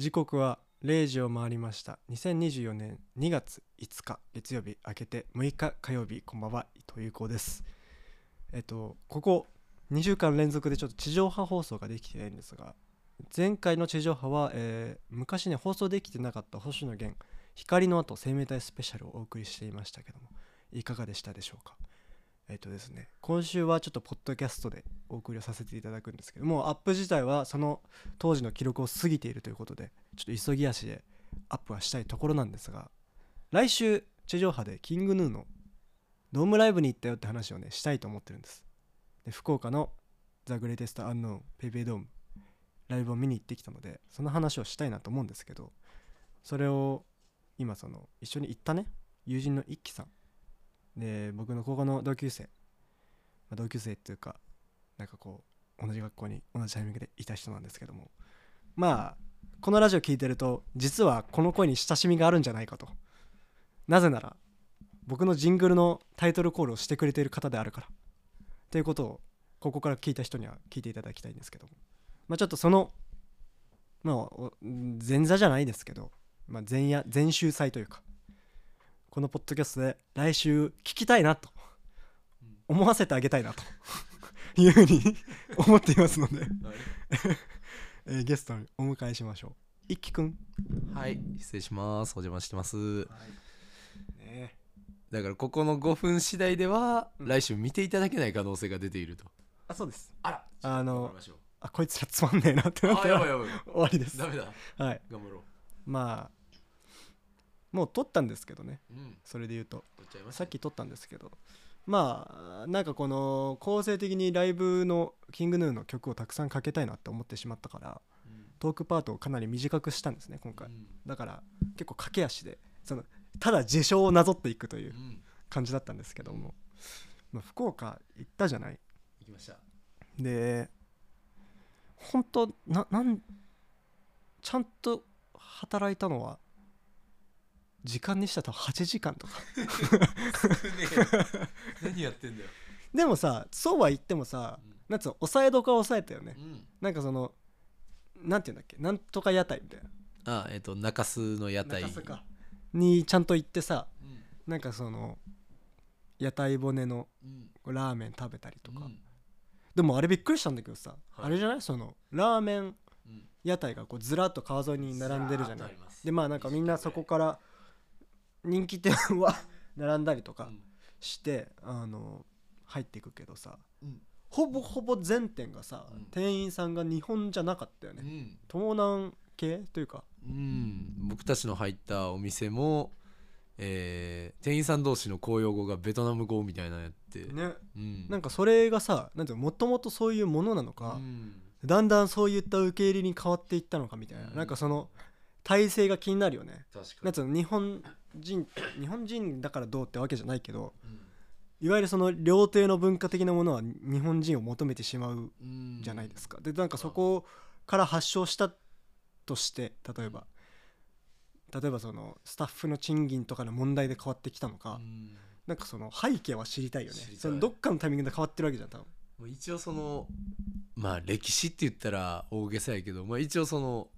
時刻は0時を回りました。2024年2月5日月曜日明けて6日火曜日こんばんは伊藤優子です。えっとここ2週間連続でちょっと地上波放送ができてないんですが前回の地上波は、えー昔ね放送できてなかった星野源光の後生命体スペシャルをお送りしていましたけどもいかがでしたでしょうか？えっとですね今週はちょっとポッドキャストでお送りをさせていただくんですけどもアップ自体はその当時の記録を過ぎているということでちょっと急ぎ足でアップはしたいところなんですが来週地上波でキングヌーのドームライブに行ったよって話をねしたいと思ってるんです。で福岡のザ・グレイテスト・アンノーンペイペイドームライブを見に行ってきたのでその話をしたいなと思うんですけどそれを今その一緒に行ったね友人の一輝さんで僕の高校の同級生、まあ、同級生っていうかなんかこう同じ学校に同じタイミングでいた人なんですけどもまあこのラジオ聞いてると実はこの声に親しみがあるんじゃないかと。なぜなら僕のジングルのタイトルコールをしてくれている方であるから。ということをここから聞いた人には聞いていただきたいんですけども。まあちょっとそのまあ前座じゃないですけど、まあ、前夜前週祭というかこのポッドキャストで来週聞きたいなと思わせてあげたいなと いうふうに 思っていますので、えーゲストにお迎えしましょう。一輝くん、はい失礼します。お邪魔してます。ね。だからここの5分次第ではうん。来週見ていただけない可能性が出ていると。あそうです。あら。あのあこいつらつまんねえなってなったらあやばいやばい。終わりです。ダメだ。はい。頑張ろまあもう撮ったんですけどね。ううん。それで言うと。さっき撮ったんですけど。まあなんかこの構成的にライブのキングヌーの曲をたくさんかけたいなって思ってしまったからうん。トークパートをかなり短くしたんですね今回。うん。だから結構駆け足でそのただ事象をなぞっていくといううん。感じだったんですけども、まあ、福岡行ったじゃない？行きました。で本当ななんちゃんと働いたのは時間にしたら多分8時間とか。何やってんだよ。でもさそうは言ってもさうん。なんつうの抑えどこは抑えたよね。うん。なんかそのなんていうんだっけなんとか屋台みたいな。あえっと中洲の屋台。にちゃんと行ってさうん。なんかその屋台骨のうん。ラーメン食べたりとか、うん。でもあれびっくりしたんだけどさ、はい。あれじゃない？そのラーメンうん。屋台がこうずらっと川沿いに並んでるじゃない？でまあなんかみんなそこから人気店は並んだりとかうん。して、あの入っていくけどさうん。ほぼほぼ全店がさ、うん。店員さんが日本じゃなかったよね、うん。東南系というか。うん、僕たちの入ったお店も、えー店員さん同士の公用語がベトナム語みたいなのやって、ね。うん、なんかそれがさなんていうのもともとそういうものなのか、うん。だんだんそういった受け入れに変わっていったのかみたいな、うん。なんかその体制が気になるよね。確かなん日本人日本人だからどうってわけじゃないけどうん。いわゆるその料亭の文化的なものは日本人を求めてしまううん。じゃないですか、でなんかそこから発症したとして例えば。例えばそのスタッフの賃金とかの問題で変わってきたのか、うん。なんかその背景は知りたいよね。そのどっかのタイミングで変わってるわけじゃん多分。一応そのまあ歴史って言ったら大げさやけど、まあ、一応その、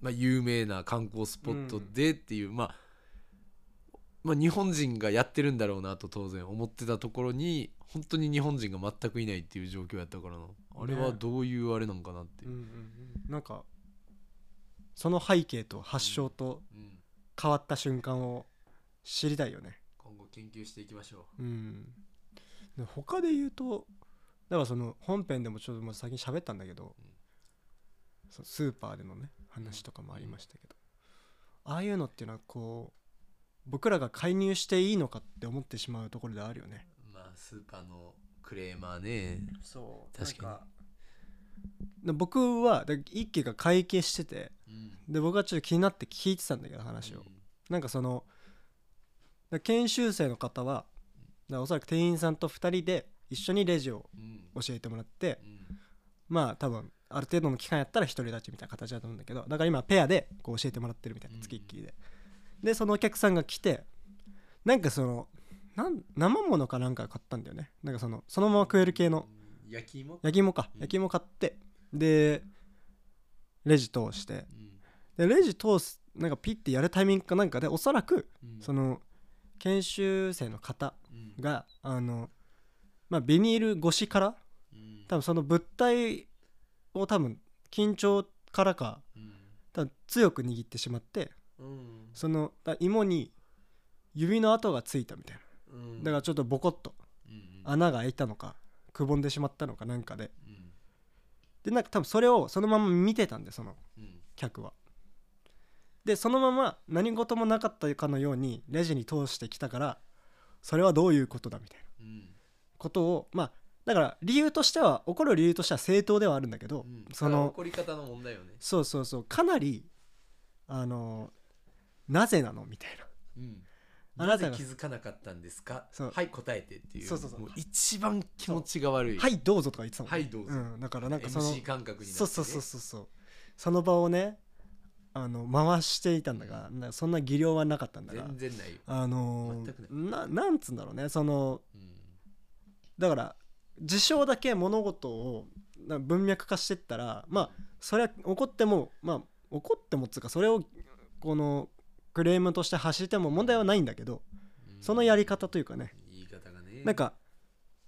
まあ、有名な観光スポットでっていう、まあまあ日本人がやってるんだろうなと当然思ってたところに本当に日本人が全くいないっていう状況やったからな。あれはどういうあれなんかなっていう、なんかその背景と発症とうん。変わった瞬間を知りたいよね。今後研究していきましょう。ん。で他で言うとだからその本編でもちょっともう先に喋ったんだけど、そのスーパーでのね話とかもありましたけど、ああいうのっていうのはこう僕らが介入していいのかって思ってしまうところであるよね。うまあスーパーのクレーマーね。そう。確かに。僕はだ一輝が会計しててうん。で僕はちょっと気になって聞いてたんだけど話を、なんかそのだ研修生の方はおそらく店員さんと2人で一緒にレジをうん。教えてもらってうん。まあ多分ある程度の期間やったら独り立ちみたいな形だと思うんだけどだから今ペアでこう教えてもらってるみたいなうん。付きっきりで、でそのお客さんが来てなんかそのなん生ものかなんか買ったんだよね。なんかそのそのまま食える系の。うん焼き芋？焼き芋か。うん。焼き芋買ってでレジ通して。うん。でレジ通すなんかピッてやるタイミングかなんかでおそらくうん。その研修生の方うん。があのまあビニール越しからうん。多分その物体を多分緊張からかうん。多分強く握ってしまってうんそのだ芋に指の跡がついたみたいうん。なだからちょっとボコッとうん穴が開いたのかくぼんでしまったのかなんかで。うん。でなんか多分それをそのまま見てたんでそのうん。客は。でそのまま何事もなかったかのようにレジに通してきたからそれはどういうことだみたいな。うん。ことをまあだから理由としては怒る理由としては正当ではあるんだけど、うん。その怒り方の問題よね。そうそうそう。かなりあのなぜなの？みたいな。うん。あなたがなぜ気づかなかったんですか？はい答えてっていう。そうそうそう。も一番気持ちが悪い。はいどうぞとか言ってたもん、はいどうぞ。ん、だからなんかその MC 感覚になってね。そうそうそうそう。そうその場をねあの回していたんだがなそんな技量はなかったんだが全然ないよ。あの全くーななんつうんだろうね。そのうん。だから事象だけ物事をな文脈化してったらまあそれは怒ってもまあ怒ってもっつうかそれをこのクレームとして発しても問題はないんだけどうん。そのやり方というかね。言い方がね。なんか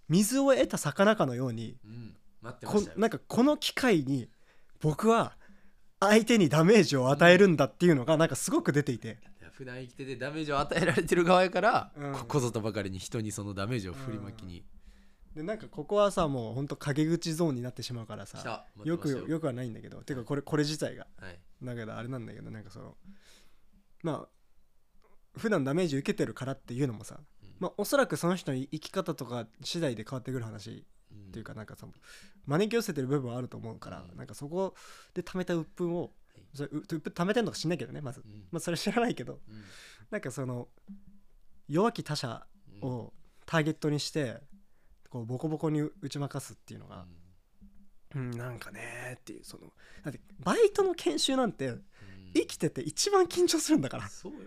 水を得た魚かのようにうん。待ってまこなんかこの機会に僕は相手にダメージを与えるんだっていうのがなんかすごく出ていて。いや普段生きててダメージを与えられてる側やから、うん。ここぞとばかりに人にそのダメージを振りまきに。でなんかここはさもうほんと陰口ゾーンになってしまうからさよくよくはないんだけど。てかこれこれ自体が。はい。だけどあれなんだけどなんかそのまあ普段ダメージ受けてるからっていうのもさ、うん。まあ、おそらくその人の生き方とか次第で変わってくる話うんっていうかなんかその招き寄せてる部分はあると思うから、うん。なんかそこで貯めた鬱憤をい。それう鬱憤貯めてんのか知んないけどねまず、うん。まあ、それ知らないけどうん。なんかその弱き他者うん。をターゲットにしてこうボコボコに打ち負かすっていうのが、うん、なんかねっていうそのだってバイトの研修なんてうん生きてて一番緊張するんだから。そうよ。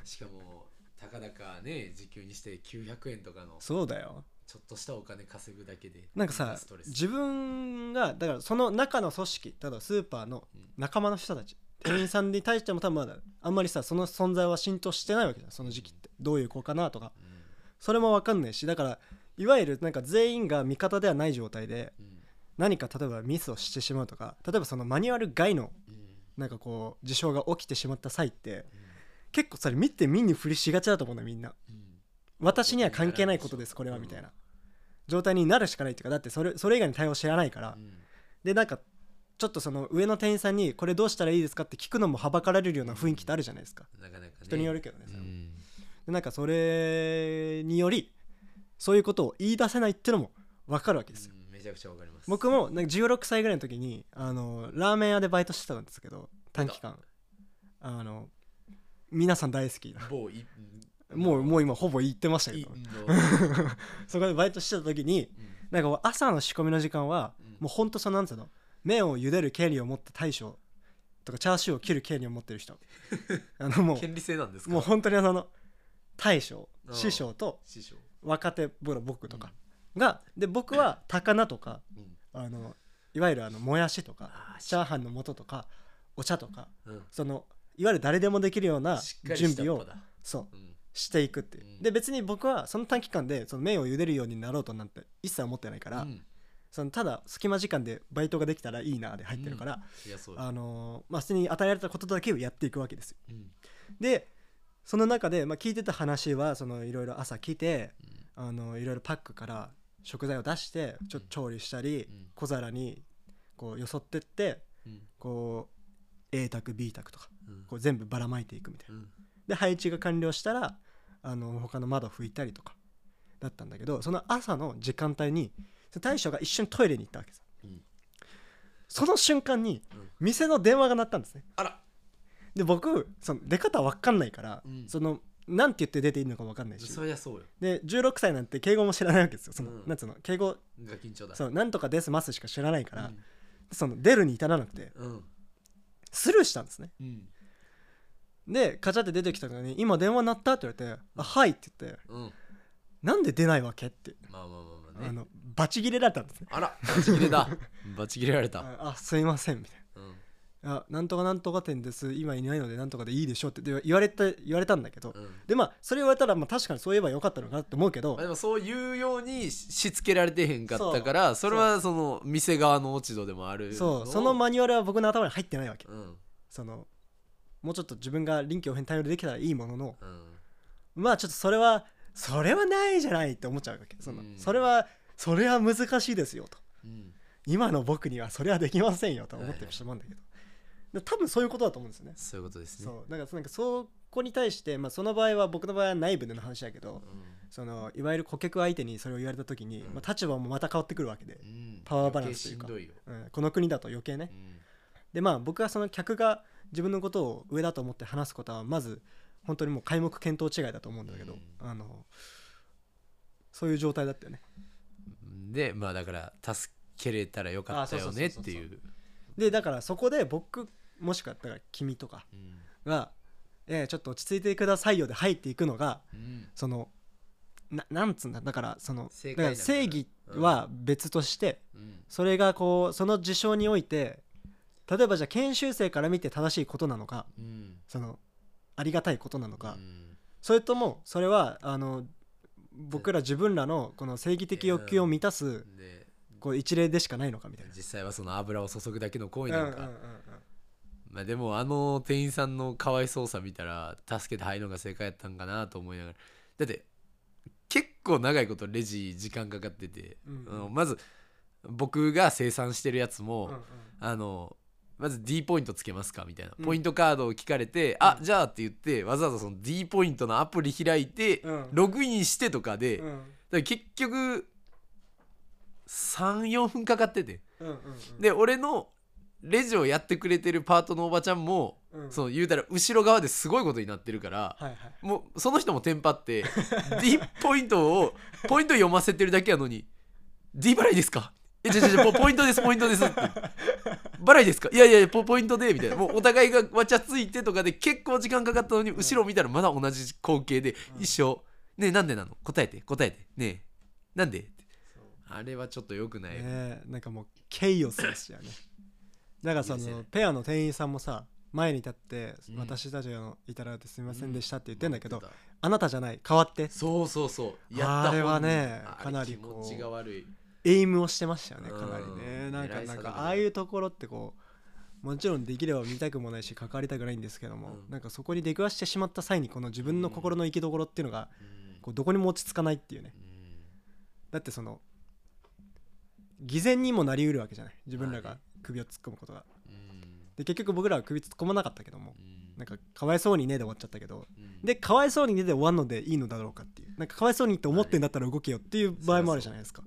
しかもたかだかね時給にして900円とかのそうだよ。ちょっとしたお金稼ぐだけでなんかさ自分がだからその中の組織例えばスーパーのうん。仲間の人たち。店員さんに対しても多分まだあんまりさその存在は浸透してないわけじゃんその時期って。どういう子かなとか。うん。それも分かんないしだからいわゆるなんか全員が味方ではない状態でうん。何か例えばミスをしてしまうとか例えばそのマニュアル外のうんなんかこう事象が起きてしまった際ってうん結構それ見て見に振りしがちだと思うんだよみんな。うん。私には関係ないことですこれはみたいな。状態になるしかないっていうかだってそれそれ以外に対応知らないから。うん。でなんかちょっとその上の店員さんにこれどうしたらいいですかって聞くのもはばかられるような雰囲気ってあるじゃないですか。なかなかね。人によるけどねそれも。うん。でなんかそれによりそういうことを言い出せないっていうのも分かるわけですよちゃくちゃわかります。僕もなんか16歳ぐらいの時にあのラーメン屋でバイトしてたんですけど短期間。あの皆さん大好きいもうもう。今ほぼ言ってましたけいどの そこでバイトしてた時にうん。なんか朝の仕込みの時間はうん。もうほんとそのなんつうの？麺を茹でる権利を持って大将。とかチャーシューを切る権利を持ってる人。あのも権利制なんですか？うもう本当にあの大将うん師匠。と若手僕とかがで僕は高菜とかうん。あのいわゆるあのもやしとかチャーハンの素とかお茶とかうん。そのいわゆる誰でもできるような準備をそううん。していくっていう。うん。で別に僕はその短期間でその麺を茹でるようになろうとなんて一切思ってないから、うん。そのただ隙間時間でバイトができたらいいなで入ってるから、あのーまあ普通に与えられたことだけをやっていくわけですよ。うん。でその中で、まあ、聞いてた話はそのいろいろ朝来てうん。あのいろいろパックから食材を出してちょ調理したり、うん。小皿にこうよそってってうん。こう A 卓 B 卓とかうん。こう全部ばらまいていくみたいな。うん。で配置が完了したらあの他の窓拭いたりとかだったんだけどその朝の時間帯に大将が一瞬トイレに行ったわけですうん。その瞬間にうん。店の電話が鳴ったんですね。あら。で僕その出方分かんないから、うん。そのなんて言って出ていいのか分かんないし。そりゃそうよ。で16歳なんて敬語も知らないわけですよ。その、うん。なんつうの？敬語が緊張だ。そうなんとかですますしか知らないから、うん。その出るに至らなくて。うん。スルーしたんですね。うん。でカチャって出てきたのに「今電話鳴った?」って言われて「あはい」って言ってうん「なんで出ないわけ?」って、まあまあまあまあね。あのバチ切れられたんですね。あらバチ切れだ。バチ切れられた。ああすいませんみたいうん。なあなんとかなんとか店です。今いないのでなんとかでいいでしょうってで言われた言われたんだけど、うん。でまあそれ言われたらまあ確かにそう言えばよかったのかなって思うけど。まあ、でもそう言うようにししつけられてへんかったからそれはその店側の落ち度でもあるそう。そのマニュアルは僕の頭に入ってないわけ。うん。そのもうちょっと自分が臨機応変に対応できたらいいものの。うん。まあちょっとそれはそれはないじゃないって思っちゃうわけ。その、うん。それはそれは難しいですよと。うん。今の僕にはそれはできませんよと思ってしまうんだけど、で多分そういうことだと思うんですよね。そういうことですね。そう。だからなんかそこに対して、まあ、その場合は僕の場合は内部での話だけど、そのいわゆる顧客相手にそれを言われた時に、うん。まあ、立場もまた変わってくるわけで。う、ん。パワーバランスというか。うん、この国だと余計ね。うん。でまあ僕はその客が自分のことを上だと思って話すことはまず本当にもう皆目見当違いだと思うんだけど、うあのそういう状態だったよね。でまあだから助けれたらよかったよねっていう。でだからそこで僕もしくはだから君とかうん。が「えーちょっと落ち着いてくださいよ」で入っていくのがうん。そのななんつうんだだからその正義は別として、うん。それがこうその事象において例えばじゃあ研修生から見て正しいことなのかうん。そのありがたいことなのか、うん。それともそれはあの僕ら自分らのこの正義的欲求を満たすでこう一例でしかないのかみたいな。実際はその油を注ぐだけの行為うんうなんんか、うんうんまあでもあの店員さんのかわいそうさ見たら助けて入るのが正解やったんかなと思いながら。だって結構長いことレジ時間かかってて、うんあのまず僕が生産してるやつも、うんうん。あのまず D ポイントつけますかみたいな、うん。ポイントカードを聞かれて、あじゃあって言ってわざわざその D ポイントのアプリ開いて、うん。ログインしてとかで、だか結局34分かかってて。うんうんうん。で俺のレジをやってくれてるパートのおばちゃんも、うん。その言うたら後ろ側ですごいことになってるから、はいはい。もうその人もテンパって D ポイントをポイント読ませてるだけやのに D 払いですか？えじゃじゃポポイントですポイントですって。払いですか？いやいやポポイントでみたいな。もうお互いがわちゃついてとかで結構時間かかったのに後ろ見たらまだ同じ光景でうん。一緒。ねえなんでなの？答えて答えて。ねえ。なんで？あれはちょっと良くない、ねなんかもうケイオスですよねだからそのペアの店員さんもさ前に立ってうん。私たちがいたらってすみませんでしたって言ってんだけど、あなたじゃない。変わって。たそうそうそう。あれはねかなりあれ気持ちが悪い。エイムをしてましたよねうん。かなりね。なんかな。んかああいうところってこうもちろんできれば見たくもないし関わりたくないんですけども、うん。なんかそこに出くわしてしまった際にこの自分の心の生きどころっていうのがうん。こうどこにも落ち着かないっていうね。うん。だってその偽善にもなりうるわけじゃない。自分らが首を突っ込むことが。うん。で結局僕らは首突っ込まなかったけどもうん。なんかかわいそうにねで終わっちゃったけどうん。でかわいそうにねで終わるのでいいのだろうかっていうなんかかわいそうにって思ってんだったら動けよっていう場合もあるじゃないですか。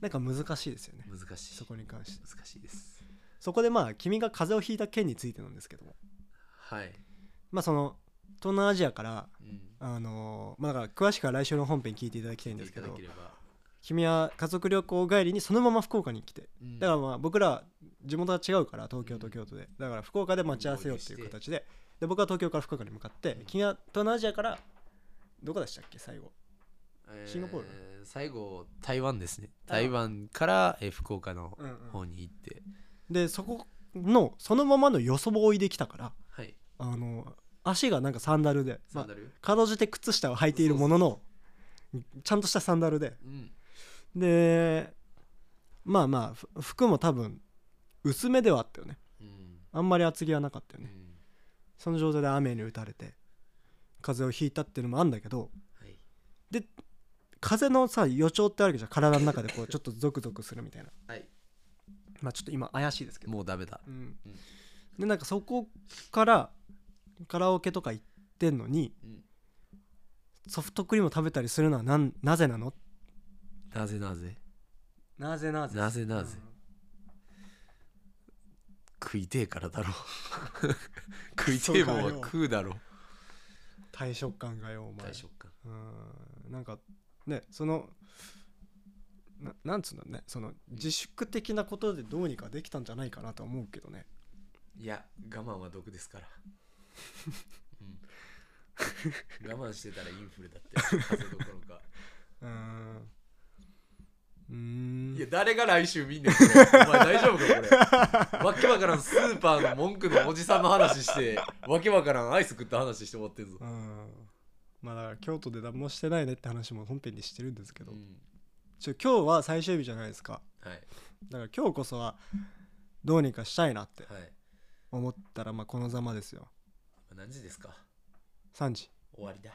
なん。か難しいですよね。うん難しい。そこに関して。難しいです。そこでまあ君が風邪をひいた件についてなんですけども。はい。まあその東南アジアからうん。あのーまあだから詳しくは来週の本編聞いていただきたいんですけど君は家族旅行帰りにそのまま福岡に来て。うん。だからまあ僕ら地元は違うから東京と京都で。だから福岡で待ち合わせようっていう形で。で僕は東京から福岡に向かって君は東南アジアからどこでしたっけ？最後。えーシンガポール？最後台湾ですね。台台湾からえー福岡のうんうん。方に行って。でそこのそのままのよそぼいできたからはい。あの足がなんかサンダルで、まあ、サンダル？かろうじて靴下を履いているもののちゃんとしたサンダルで。うんでまあまあふ服も多分薄めではあったよね。うん。あんまり厚着はなかったよね。うん。その状態で雨に打たれて風邪をひいたっていうのもあるんだけどはい。風邪のさ予兆ってあるじゃん。体の中でこうちょっとゾクゾクするみたいな。はい。まあちょっと今怪しいですけど。もうダメだ。うん。うん。でなんかそこからカラオケとか行ってんのにうん。ソフトクリームを食べたりするのはなんなぜなのなぜなぜ？なぜなぜ？なぜなぜ？食いてえからだろ。食いてえもんは食うだろ。大食感がよお前。大食感。うん。なんかねそのななんつうんだろうね。その自粛的なことでどうにかできたんじゃないかなとは思うけどね。いや我慢は毒ですから、うん、我慢してたらインフルだって風邪どころか。うんうーん。いや誰が来週見んねんこれ。お前大丈夫かこれ。わけわからんスーパーの文句のおじさんの話してわけわからんアイス食った話して終わってんぞ、うん。まあだから京都で何もしてないねって話も本編にしてるんですけど、うん。ちょ今日は最終日じゃないですか。はい。だから今日こそはどうにかしたいなってはい。思ったらまあこのざまですよ。何時ですか？3時。終わりだ。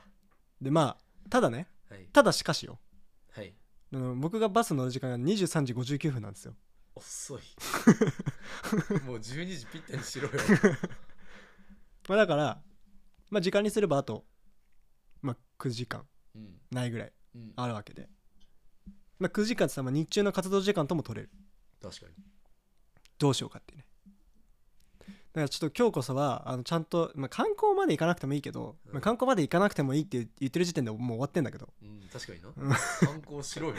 でまあただね。はい。ただしかしよ。はいあの僕がバス乗る時間が23時59分なんですよ。遅い。もう12時ぴったりにしろよ、まあだからまあ時間にすればあとまあ9時間うん。ないぐらいうん、あるわけで。まあ9時間ってさ、まあ、日中の活動時間とも取れる。確かに。どうしようかってねだからちょっと今日こそはあのちゃんと、まあ、観光まで行かなくてもいいけど、うん。まあ、観光まで行かなくてもいいって言ってる時点でもう終わってんだけど。うん確かにな。うん。観光しろよ、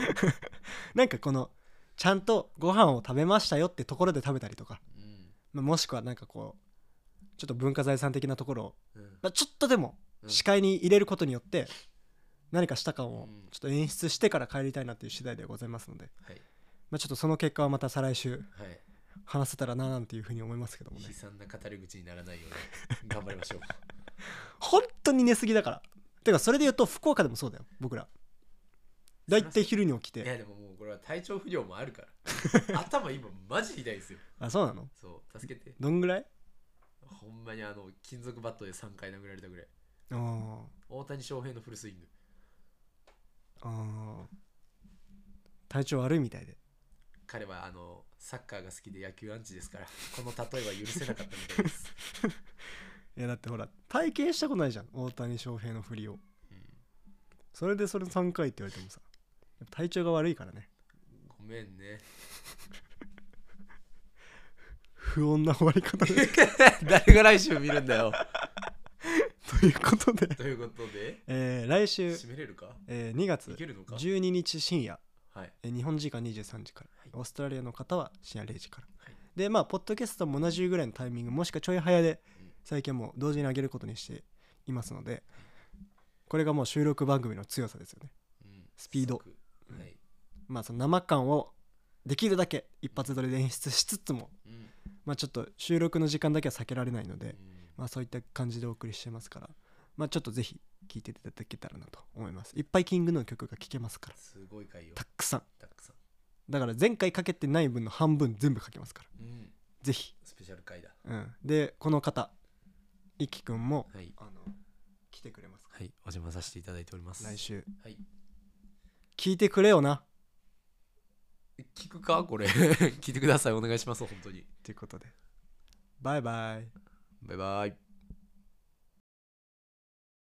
なんかこのちゃんとご飯を食べましたよってところで食べたりとか、うん。まあ、もしくはなんかこうちょっと文化財産的なところを、うん。まあ、ちょっとでもうん。視界に入れることによって何かした感をうん。ちょっと演出してから帰りたいなっていう次第でございますので、はい。まあ、ちょっとその結果はまた再来週。はい話せたらななんていうふうに思いますけどもね。悲惨な語り口にならないように頑張りましょう。本当に寝すぎだから。てかそれで言うと福岡でもそうだよ。僕ら。だいたい昼に起きて。いやでももうこれは体調不良もあるから。頭今マジ痛いですよ。あそうなの？そう助けて。どんぐらい？ほんまにあの金属バットで3回殴られたぐらい。大谷翔平のフルスイング。あー。体調悪いみたいで彼はあのサッカーが好きで野球アンチですからこの例えは許せなかったみたいです、いやだってほら体験したことないじゃん大谷翔平の振りを。うん。それでそれ3回って言われてもさ体調が悪いからね。ごめんね。不穏な終わり方で。誰が来週見るんだよ。ということで、ということで。えー来週、締めれるか？えー2月いけるのか？12日深夜、はい。えー日本時間23時から、はいオーストラリアの方は深夜0時から、はいでまあポッドキャストも同じぐらいのタイミングもしくはちょい早でうん最近はもう同時に上げることにしていますのでこれがもう収録番組の強さですよね。うんスピード。即はいまあその生感をできるだけ一発撮りで演出しつつもうん。まあちょっと収録の時間だけは避けられないので、うん。まあそういった感じでお送りしてますからまあちょっとぜひ聴いていただけたらなと思います。いっぱいキングの曲が聴けますから。すごいたくさん。たくさんだから前回かけてない分の半分全部かけますから。うん。ぜひ、スペシャル回だ。うん、でこの方いきくんもはい。あの来てくれますか？はい。お邪魔させていただいております。来週。はい。聞いてくれよな。聞くか？これ。聞いてください。お願いします。本当に。ということで。バイバイ。バイバイ